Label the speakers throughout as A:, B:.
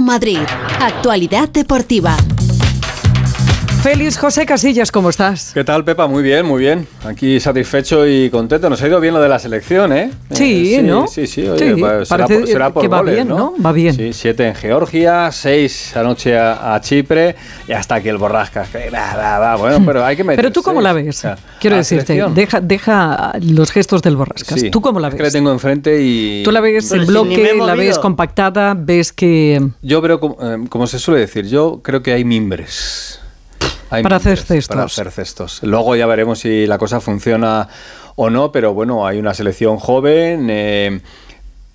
A: Madrid. Actualidad deportiva.
B: Félix José Casillas, ¿cómo estás?
C: ¿Qué tal, Pepa? Muy bien, muy bien. Aquí satisfecho y contento. Nos ha ido bien lo de la selección, ¿eh?
B: Sí,
C: Eh,
B: ¿no?
C: Sí, sí, oye,
B: Sí,
C: será,
B: parece
C: por, será por
B: que va bien, ¿no? Va bien.
C: Sí, siete en Georgia, seis anoche a, a Chipre y hasta aquí el Borrascas. que va, va, va. Bueno, pero hay que meter
B: Pero tú cómo la ves?
C: O sea,
B: Quiero
C: la
B: decirte, deja, deja los gestos del Borrascas.
C: Sí,
B: ¿Tú cómo la
C: es
B: ves?
C: que le tengo enfrente y...
B: ¿Tú la ves
D: Pero
B: en
D: si
B: bloque, la ves compactada, ves que...
C: Yo veo, como, eh, como se suele decir, yo creo que hay mimbres. Hay
B: Para hacer
C: mimbres
B: cestos.
C: Para hacer cestos. Luego ya veremos si la cosa funciona o no, pero bueno, hay una selección joven. eh,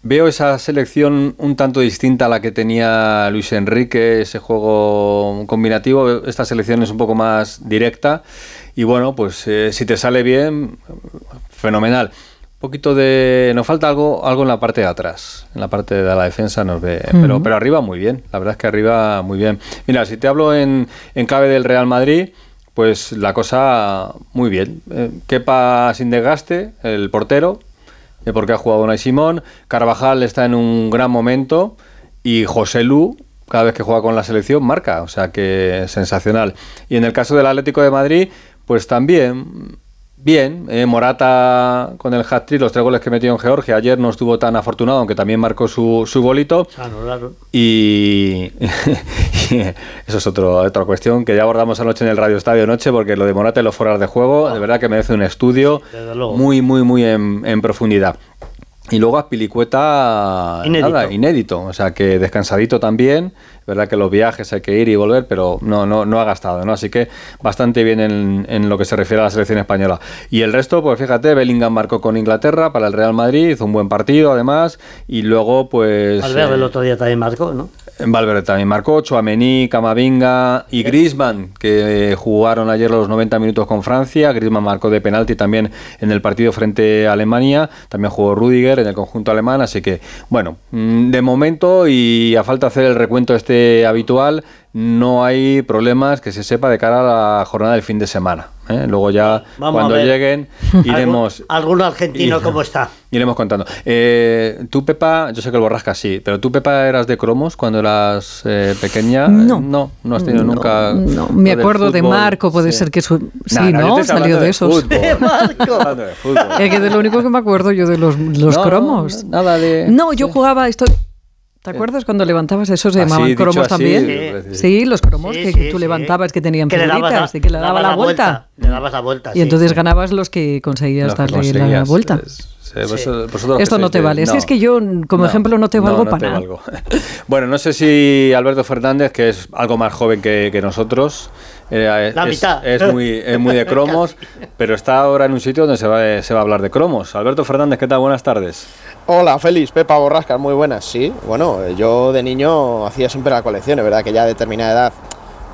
C: veo esa selección un tanto distinta a la que tenía Luis Enrique, ese juego combinativo. Esta selección es un poco más directa. Y bueno, pues eh, si te sale bien, fenomenal. Poquito de. Nos falta algo, algo en la parte de atrás. En la parte de la defensa nos ve. pero, pero arriba muy bien. La verdad es que arriba muy bien. Mira, si te hablo en, en clave del Real Madrid, pues la cosa muy bien. Eh, Kepa sin desgaste, el portero, eh, porque ha jugado Unai Simón. Carvajal está en un gran momento. Y José Lu, cada vez que juega con la selección, marca. O sea que sensacional. Y en el caso del Atlético de Madrid, pues también. Bien, eh, Morata con el hat-trick, los tres goles que metió en Georgia. Ayer no estuvo tan afortunado, aunque también marcó su, su golito.
D: Anularon.
C: Y eso es otro, otra cuestión que ya abordamos anoche en el Radio Estadio Noche, porque lo de Morata y los fueras de juego, de verdad que merece un estudio muy, muy, muy en, en profundidad. Y luego a Pilicueta,
D: Inédito.
C: nada, inédito, o sea que descansadito también, verdad que los viajes hay que ir y volver, pero no, no, no ha gastado, ¿no? Así que bastante bien en, en lo que se refiere a la selección española. Y el resto, pues fíjate, Bellingham marcó con Inglaterra para el Real Madrid, hizo un buen partido además, y luego pues...
D: Valverde el
C: eh,
D: otro día también marcó, ¿no?
C: Valverde también marcó, Chouameni, Camavinga y Griezmann, que eh, jugaron ayer los 90 minutos con Francia. Griezmann marcó de penalti también en el partido frente a Alemania. También jugó Rudiger en el conjunto alemán. Así que, bueno, mm, de momento y a falta hacer el recuento este habitual, no hay problemas que se sepa de cara a la jornada del fin de semana. ¿eh? Luego ya,
D: Vamos
C: cuando lleguen, iremos...
D: ¿Algún, algún argentino
C: y-
D: cómo está?
C: Iremos contando. Eh, tú, Pepa, yo sé que el borrasca sí, pero tú, Pepa, eras de cromos cuando eras eh, pequeña.
B: No.
C: No, no has tenido
B: No,
C: nunca.
B: no. Me acuerdo de Marco, puede ser que su- sí,
C: Nah,
B: ¿no?
C: estoy
B: Salió de esos.
C: fútbol.
D: ¡De Marco!
C: Hablando de fútbol.
B: Es que de lo único que me acuerdo yo de los, los
C: No,
B: cromos.
C: no, nada de-
B: No, yo jugaba esto. ¿Te acuerdas cuando levantabas esos se
C: Así,
B: llamaban cromos
C: así,
B: también?
C: Sí.
B: Sí, los cromos
D: Sí,
B: que
D: sí,
B: tú
D: sí.
B: levantabas que tenían
D: dabas
B: figuritas y que le daba la vuelta.
D: Le dabas la vuelta,
B: Y
D: sí.
B: entonces ganabas los que conseguías
C: que
B: darle la vuelta.
C: es-
B: Esto no te
C: de-
B: vale. Si es que yo, como ejemplo, no te valgo
C: no
B: para
C: te
B: nada.
C: valgo. Bueno, no sé si Alberto Fernández, que es algo más joven que, que nosotros, eh,
D: La
C: es,
D: mitad.
C: es muy, es muy de cromos, pero está ahora en un sitio donde se va, se va a hablar de cromos. Alberto Fernández, ¿qué tal? Buenas tardes.
E: Hola, Félix, Pepa Borrascas, muy buenas. Sí, bueno, yo de niño hacía siempre la colección, es verdad que ya a determinada edad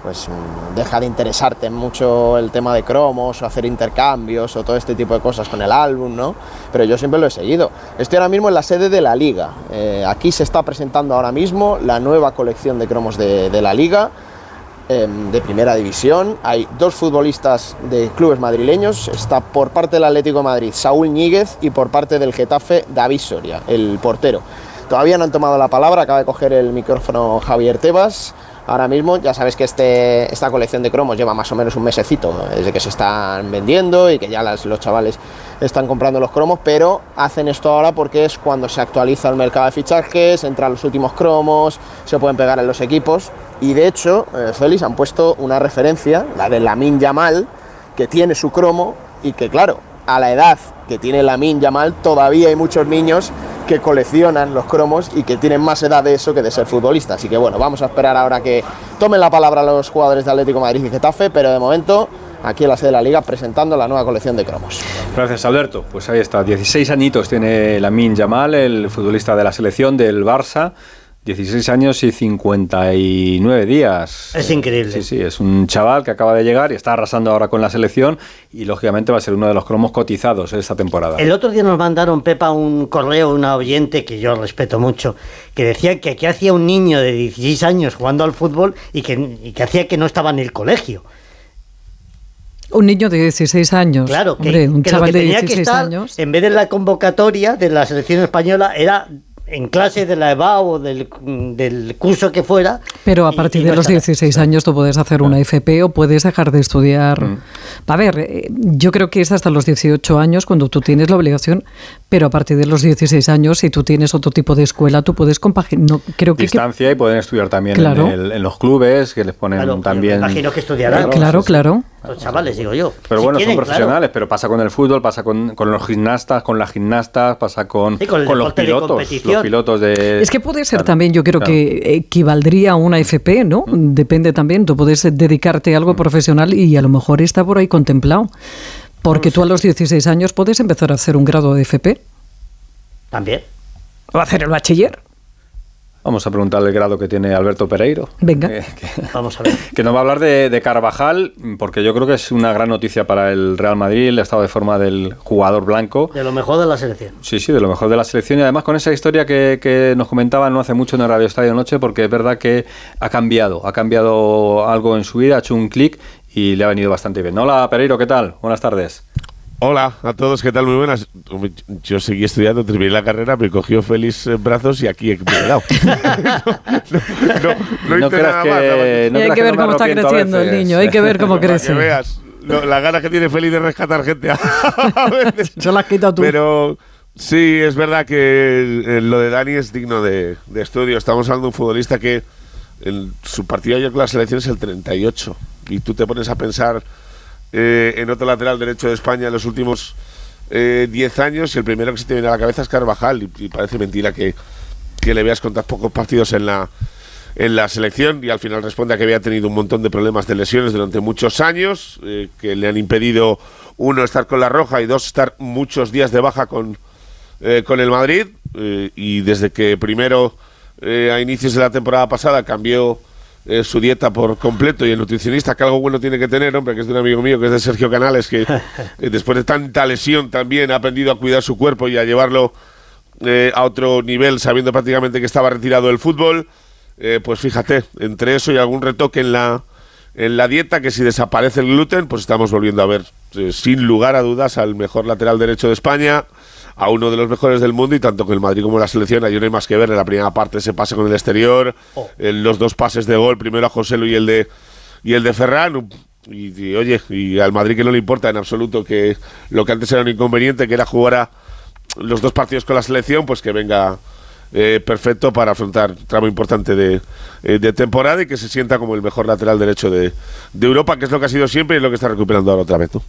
E: pues mm, deja de interesarte mucho el tema de cromos o hacer intercambios o todo este tipo de cosas con el álbum, ¿no? Pero yo siempre lo he seguido. Estoy ahora mismo en la sede de la Liga. Eh, aquí se está presentando ahora mismo la nueva colección de cromos de la Liga em, de primera división. Hay dos futbolistas de clubes madrileños. Está por parte del Atlético de Madrid Saúl Ñíguez y por parte del Getafe David Soria, el portero. Todavía no han tomado la palabra, acaba de coger el micrófono Javier Tebas. Ahora mismo ya sabes que este, esta colección de cromos lleva más o menos un mesecito desde que se están vendiendo y que ya los chavales están comprando los cromos, pero hacen esto ahora porque es cuando se actualiza el mercado de fichajes, entran los últimos cromos, se pueden pegar en los equipos y de hecho, eh, Félix, han puesto una referencia, la de Lamin Yamal, que tiene su cromo y que claro, a la edad que tiene Lamin Yamal todavía hay muchos niños que coleccionan los cromos y que tienen más edad de eso que de ser futbolista. Así que bueno, vamos a esperar ahora que tomen la palabra los jugadores de Atlético Madrid y Getafe, pero de momento aquí en la sede de la liga presentando la nueva colección de cromos.
C: Gracias, Alberto. Pues ahí está. 16 añitos tiene Lamin Yamal, el futbolista de la selección del Barça. 16 años y 59 días.
D: Es increíble.
C: Sí, sí, es un chaval que acaba de llegar y está arrasando ahora con la selección y lógicamente va a ser uno de los cromos cotizados esta temporada.
D: El otro día nos mandaron, Pepa, un correo, una oyente que yo respeto mucho, que decía que aquí hacía un niño de 16 años jugando al fútbol y que, y que hacía que no estaba en el colegio.
B: Un niño de 16 años.
D: Claro, que,
B: Hombre, un
D: que lo
B: chaval
D: que
B: de
D: tenía que
B: 16
D: estar,
B: años.
D: en vez de la convocatoria de la selección española, era en clase de la EVA o del, del curso que fuera.
B: Pero a partir
D: y
B: de
D: no
B: los
D: estará.
B: 16 años tú puedes hacer una FP o puedes dejar de estudiar. A ver, eh, yo creo que es hasta los 18 años cuando tú tienes la obligación, pero a partir de los 16 años, si tú tienes otro tipo de escuela, tú puedes compaginar. No, creo que, que-
C: Distancia y pueden estudiar también
B: Claro.
C: en, el- en los clubes, que les ponen
D: Claro,
C: también...
D: Me imagino que estudiarán.
B: claro, claro.
D: Los chavales, digo yo.
C: Pero
D: Si
C: bueno,
D: quieren,
C: son
D: claro.
C: profesionales, pero pasa con el fútbol, pasa con, con los gimnastas, con las gimnastas, pasa con,
D: Sí, con el
C: los pilotos,
D: competición.
C: los pilotos de...
B: Es que puede ser
C: Claro,
B: también, yo creo
C: claro.
B: que equivaldría a una FP, ¿no? Depende también, tú puedes dedicarte a algo profesional y a lo mejor está por ahí contemplado. Porque tú a los 16 años puedes empezar a hacer un grado de FP
D: También.
B: o hacer el bachiller.
C: Vamos a preguntarle el grado que tiene Alberto Pereiro.
B: Venga.
C: Que, que-
D: Vamos a ver.
C: que nos va a hablar de, de Carvajal, porque yo creo que es una gran noticia para el Real Madrid, el estado de forma del jugador blanco.
D: De lo mejor de la selección.
C: Sí, sí, de lo mejor de la selección y además con esa historia que, que nos comentaban no hace mucho en el Radio Estadio Noche, porque es verdad que ha cambiado, ha cambiado algo en su vida, ha hecho un clic y le ha venido bastante bien. Hola Pereiro, ¿qué tal? Buenas tardes.
F: Hola a todos, ¿qué tal? Muy buenas. Yo seguí estudiando, terminé la carrera, me cogió Félix en brazos y aquí he quedado. no, no, no,
C: No
F: hice
C: creas
F: nada
C: que-
F: más,
C: no
B: y hay que ver cómo está creciendo el niño, hay que ver cómo
F: Para que
B: crece.
F: veas lo- la ganas que tiene Félix de rescatar gente a, veces.
B: Se quitado tú.
F: Pero sí, es verdad que eh, lo de Dani es digno de, de estudio. Estamos hablando de un futbolista que en su partido ayer con la selección es el 38. Y tú te pones a pensar eh, en otro lateral derecho de España en los últimos eh, 10 años y el primero que se te viene a la cabeza es Carvajal. Y, parece mentira que, que le veas con tan pocos partidos en la, en la selección y al final responde a que había tenido un montón de problemas de lesiones durante muchos años, eh, que le han impedido, uno, estar con la roja y dos, estar muchos días de baja con, eh, con el Madrid. eh, y desde que primero, eh, a inicios de la temporada pasada, cambió eh, su dieta por completo y el nutricionista, que algo bueno tiene que tener, hombre, que es de un amigo mío, que es de Sergio Canales, que eh, después de tanta lesión también ha aprendido a cuidar su cuerpo y a llevarlo eh, a otro nivel, sabiendo prácticamente que estaba retirado del fútbol. Eh, pues fíjate, entre eso y algún retoque en la, en la dieta, que si desaparece el gluten, pues estamos volviendo a ver, sin lugar a dudas, al mejor lateral derecho de España, a uno de los mejores del mundo, y tanto con el Madrid como la selección, ahí no hay más que ver. En la primera parte ese pase con el exterior,
D: Oh.
F: en los dos pases de gol, primero a José Lu y el de, y el de Ferran. Y, y, oye, y al Madrid que no le importa en absoluto que lo que antes era un inconveniente, que era jugar a los dos partidos con la selección, pues que venga eh, perfecto para afrontar un tramo importante de, eh, de temporada y que se sienta como el mejor lateral derecho de, de Europa, que es lo que ha sido siempre y es lo que está recuperando ahora otra vez. ¿no?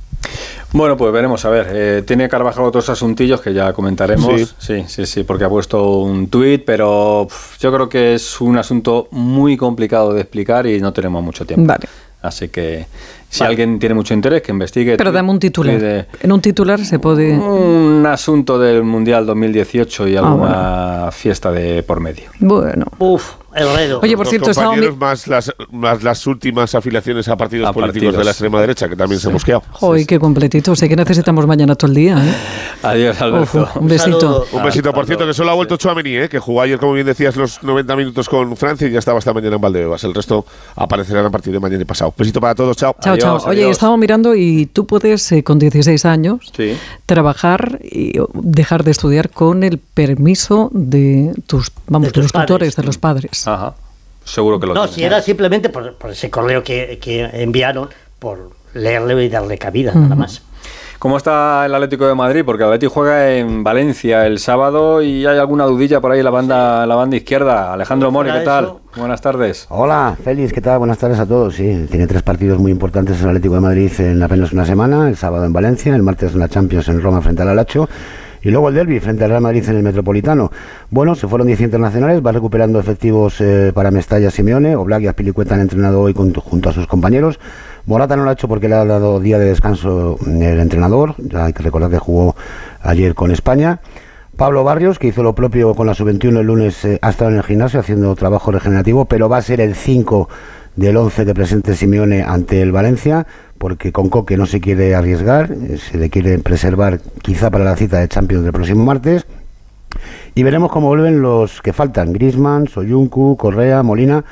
C: Bueno, pues veremos, a ver, eh, tiene Carvajal otros asuntillos que ya comentaremos.
F: Sí.
C: Sí, sí, sí, porque ha puesto un tuit, pero yo creo que es un asunto muy complicado de explicar y no tenemos mucho tiempo.
B: Vale.
C: Así que si alguien tiene mucho interés, que investigue.
B: Pero dame un titular.
C: de-
B: En un titular se puede...
C: Un asunto del Mundial 2018 y alguna fiesta de por medio.
B: Bueno.
D: Uf, el redo.
B: Oye, por
F: Los
B: cierto,
F: compañeros
B: mi-
F: más las, más las últimas afiliaciones a partidos
C: A
F: políticos
C: partidos.
F: de la extrema derecha, que también se han mosqueado.
B: Joder, qué completito. Sé que necesitamos mañana todo el día. ¿eh?
C: Adiós, Alberto.
B: Uf, un besito.
D: saludo.
F: Un besito, por cierto, que solo ha vuelto Chouameni, ¿eh? que jugó ayer, como bien decías, los 90 minutos con Francia y ya estaba esta mañana en Valdebebas. El resto aparecerán a partir de mañana y pasado. Besito para todos, chao.
B: Chao,
C: Adiós,
B: chao. Oye,
C: adiós.
B: estaba mirando y tú puedes, eh, con 16 años,
C: Sí.
B: trabajar y dejar de estudiar con el permiso de tus, vamos,
D: De
B: de
D: tus
B: los
D: padres.
B: tutores, de los padres.
C: Ajá. Seguro que lo
D: No,
C: tiene.
D: si era simplemente por, por ese correo que, que enviaron, por leerle y darle cabida, nada más.
C: ¿Cómo está el Atlético de Madrid? Porque el Atlético juega en Valencia el sábado y hay alguna dudilla por ahí en la banda, la banda izquierda. Alejandro Mori, ¿qué tal?
D: eso.
C: Buenas tardes.
G: Hola, Félix, ¿qué tal? Buenas tardes a todos. Sí, tiene tres partidos muy importantes el Atlético de Madrid en apenas una semana. El sábado en Valencia, el martes en la Champions en Roma frente al Alacho y luego el derby frente al Real Madrid en el Metropolitano. Bueno, se fueron 10 internacionales, va recuperando efectivos eh, para Mestalla Simeone. Oblak y Aspilicueta han entrenado hoy con- junto a sus compañeros. Morata no lo ha hecho porque le ha dado día de descanso el entrenador. Ya hay que recordar que jugó ayer con España. Pablo Barrios, que hizo lo propio con la sub-21 el lunes, eh, ha estado en el gimnasio haciendo trabajo regenerativo, pero va a ser el 5 del 11 que presente Simeone ante el Valencia, porque con Coque no se quiere arriesgar, eh, se le quiere preservar quizá para la cita de Champions del próximo martes. Y veremos cómo vuelven los que faltan, Grisman, Soyuncu, Correa, Molina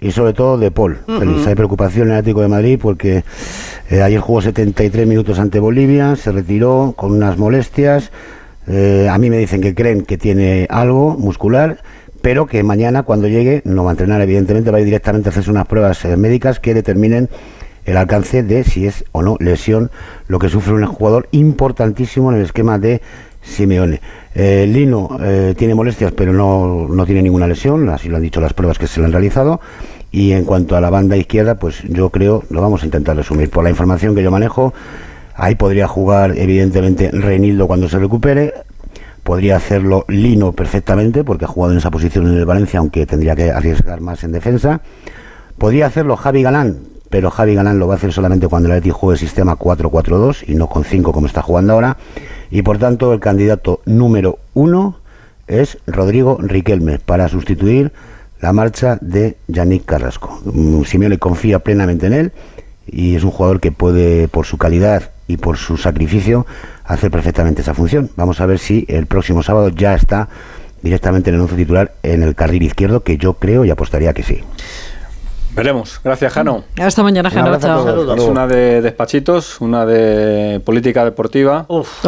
G: y sobre todo De Paul. Feliz. Hay preocupación en el Atlético de Madrid porque eh, ayer jugó 73 minutos ante Bolivia, se retiró con unas molestias. Eh, a mí me dicen que creen que tiene algo muscular, pero que mañana cuando llegue no va a entrenar, evidentemente va a ir directamente a hacerse unas pruebas eh, médicas que determinen el alcance de si es o no lesión lo que sufre un jugador importantísimo en el esquema de Simeone. Eh, Lino eh, tiene molestias, pero no, no tiene ninguna lesión, así lo han dicho las pruebas que se le han realizado. Y en cuanto a la banda izquierda, pues yo creo, lo vamos a intentar resumir. Por la información que yo manejo, ahí podría jugar evidentemente Reinildo cuando se recupere. Podría hacerlo Lino perfectamente, porque ha jugado en esa posición en el Valencia, aunque tendría que arriesgar más en defensa. Podría hacerlo Javi Galán, pero Javi Galán lo va a hacer solamente cuando el Atleti juegue sistema 4-4-2 y no con 5 como está jugando ahora. Y por tanto, el candidato número uno es Rodrigo Riquelme para sustituir la marcha de Yannick Carrasco. Mm, Simeone confía plenamente en él y es un jugador que puede, por su calidad y por su sacrificio, hacer perfectamente esa función. Vamos a ver si el próximo sábado ya está directamente en el once titular en el carril izquierdo, que yo creo y apostaría que sí.
C: Veremos. Gracias, Jano.
B: Hasta mañana, Jano. Chao.
C: Es una de despachitos, una de política deportiva.
B: Uf.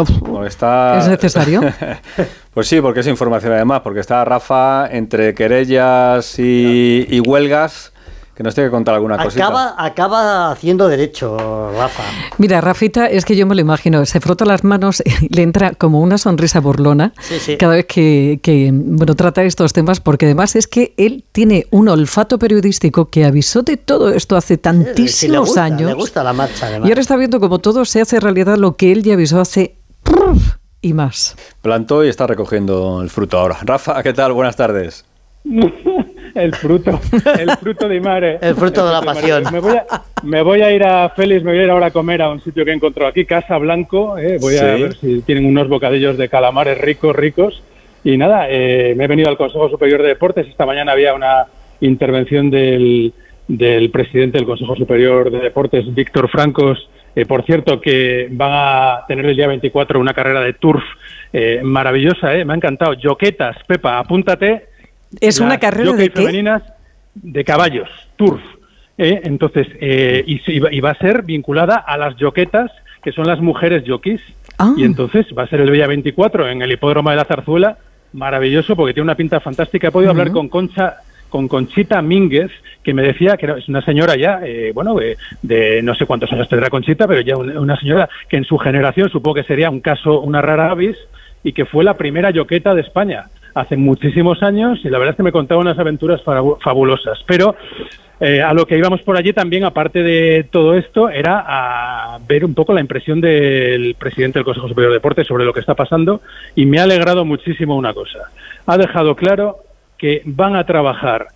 C: Está...
B: ¿Es necesario?
C: pues sí, porque es información además, porque está Rafa entre querellas y, y huelgas que nos tiene que contar alguna cosita.
D: Acaba, acaba haciendo derecho, Rafa.
B: Mira, Rafita, es que yo me lo imagino, se frota las manos y le entra como una sonrisa burlona
D: Sí, sí.
B: cada vez que, que, bueno, trata estos temas, porque además es que él tiene un olfato periodístico que avisó de todo esto hace
D: Sí, le
B: tantísimos
D: gusta,
B: años.
D: Le gusta la marcha, además.
B: Y ahora está viendo como todo se hace realidad lo que él ya avisó hace y más.
C: Plantó y está recogiendo el fruto ahora. Rafa, ¿qué tal? Buenas tardes.
H: el fruto, el fruto de Mare.
D: El fruto de la pasión.
H: Me voy, a, me voy a ir a Félix, me voy a ir ahora a comer a un sitio que he encontrado aquí, Casa Blanco. eh, voy a
C: Sí.
H: ver si tienen unos bocadillos de calamares ricos, ricos. Y nada, eh, me he venido al Consejo Superior de Deportes. Esta mañana había una intervención del, del presidente del Consejo Superior de Deportes, Víctor Francos. Eh, por cierto, que van a tener el día 24 una carrera de turf eh, maravillosa, eh, me ha encantado. Yoquetas, Pepa, apúntate.
B: ¿Es una carrera de qué?
H: femeninas de caballos, turf. ¿eh? Entonces, eh, y, y va- a ser vinculada a las yoquetas, que son las mujeres jockeys.
B: Ah.
H: Y entonces va a ser el día 24 en el hipódromo de la Zarzuela, maravilloso porque tiene una pinta fantástica. He podido hablar con Concha con Conchita Mínguez, que me decía que era- es una señora ya, eh, bueno, de, de no sé cuántos años tendrá Conchita, pero ya una, una señora que en su generación supongo que sería un caso, una rara avis, y que fue la primera yoqueta de España hace muchísimos años, y la verdad es que me contaba unas aventuras fabu- fabulosas. Pero eh, a lo que íbamos por allí también, aparte de todo esto, era a ver un poco la impresión del presidente del Consejo Superior de Deportes sobre lo que está pasando y me ha alegrado muchísimo una cosa. Ha dejado claro que van a trabajar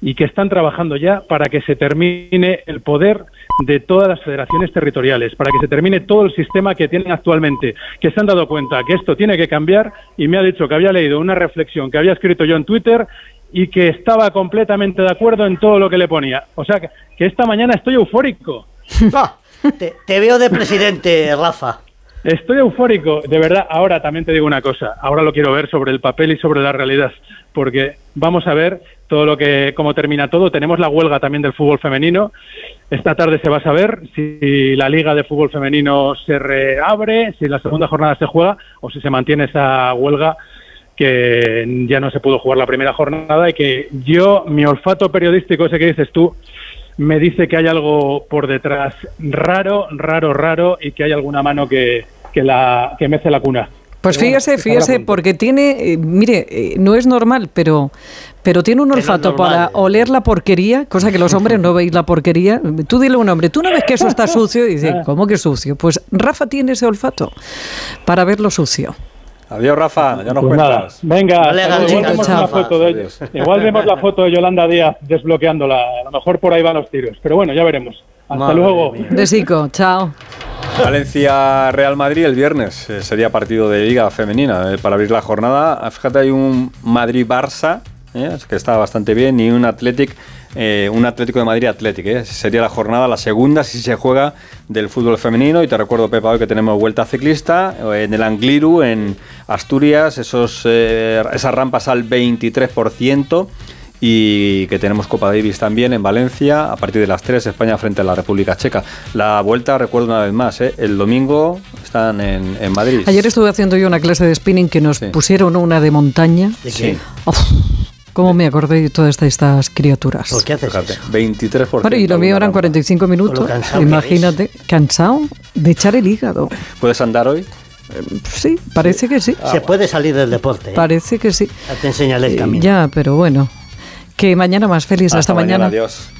H: y que están trabajando ya para que se termine el poder de todas las federaciones territoriales, para que se termine todo el sistema que tienen actualmente, que se han dado cuenta que esto tiene que cambiar y me ha dicho que había leído una reflexión que había escrito yo en Twitter y que estaba completamente de acuerdo en todo lo que le ponía. O sea, que, esta mañana estoy eufórico.
D: Ah, te, te veo de presidente, Rafa.
H: Estoy eufórico, de verdad. Ahora también te digo una cosa. Ahora lo quiero ver sobre el papel y sobre la realidad, porque vamos a ver todo lo que cómo termina todo. Tenemos la huelga también del fútbol femenino. Esta tarde se va a saber si la liga de fútbol femenino se reabre, si la segunda jornada se juega o si se mantiene esa huelga que ya no se pudo jugar la primera jornada y que yo, mi olfato periodístico, ese que dices tú, me dice que hay algo por detrás raro, raro, raro y que hay alguna mano que, que, la, que mece la cuna.
B: Pues
H: Pero
B: fíjese, fíjese, porque tiene, eh, mire, eh, no es normal, pero, pero tiene un
D: no
B: olfato para oler la porquería, cosa que los hombres no veis la porquería. Tú dile a un hombre, tú no ves que eso está sucio, y dice, ¿cómo que sucio? Pues Rafa tiene ese olfato para ver lo sucio.
C: Adiós, Rafa. Ya nos
H: Pues nada,
C: cuentas.
H: venga, vemos una foto de
C: Adiós.
H: igual vemos la foto de Yolanda Díaz desbloqueándola. A lo mejor por ahí van los tiros, pero bueno, ya veremos. Hasta
D: Madre
H: luego.
D: mía.
B: Besico, chao.
C: Valencia Real Madrid el viernes eh, sería partido de liga femenina eh, para abrir la jornada. Ah, Fíjate, hay un Madrid Barça eh, que está bastante bien y un Athletic, eh, un Atlético de Madrid Athletic. eh. Sería la jornada la segunda si se juega del fútbol femenino y te recuerdo Pepa hoy que tenemos vuelta ciclista en el Angliru en Asturias, esos eh, esas rampas al 23% y que tenemos Copa Davis también en Valencia a partir de las 3 España frente a la República Checa. La vuelta, recuerdo una vez más, ¿eh? el domingo están en, en Madrid.
B: Ayer estuve haciendo yo una clase de spinning que nos
C: Sí.
B: pusieron una de montaña.
D: ¿De
C: Sí.
D: qué?
B: Uf, ¿Cómo me acordé de todas estas criaturas?
D: ¿Por qué haces eso?
C: 23%.
B: Bueno, y lo mío eran
C: rampa.
B: 45 minutos.
D: Cansado
B: Imagínate, cansado de echar el hígado.
C: ¿Puedes andar hoy?
B: Sí, parece que sí.
D: Se puede salir del deporte. ¿eh?
B: Parece que sí.
D: Ya Te enseñaré el
B: Eh,
D: camino.
B: Ya, pero bueno. Que mañana más feliz. Hasta,
C: mañana.
B: mañana.
C: Adiós.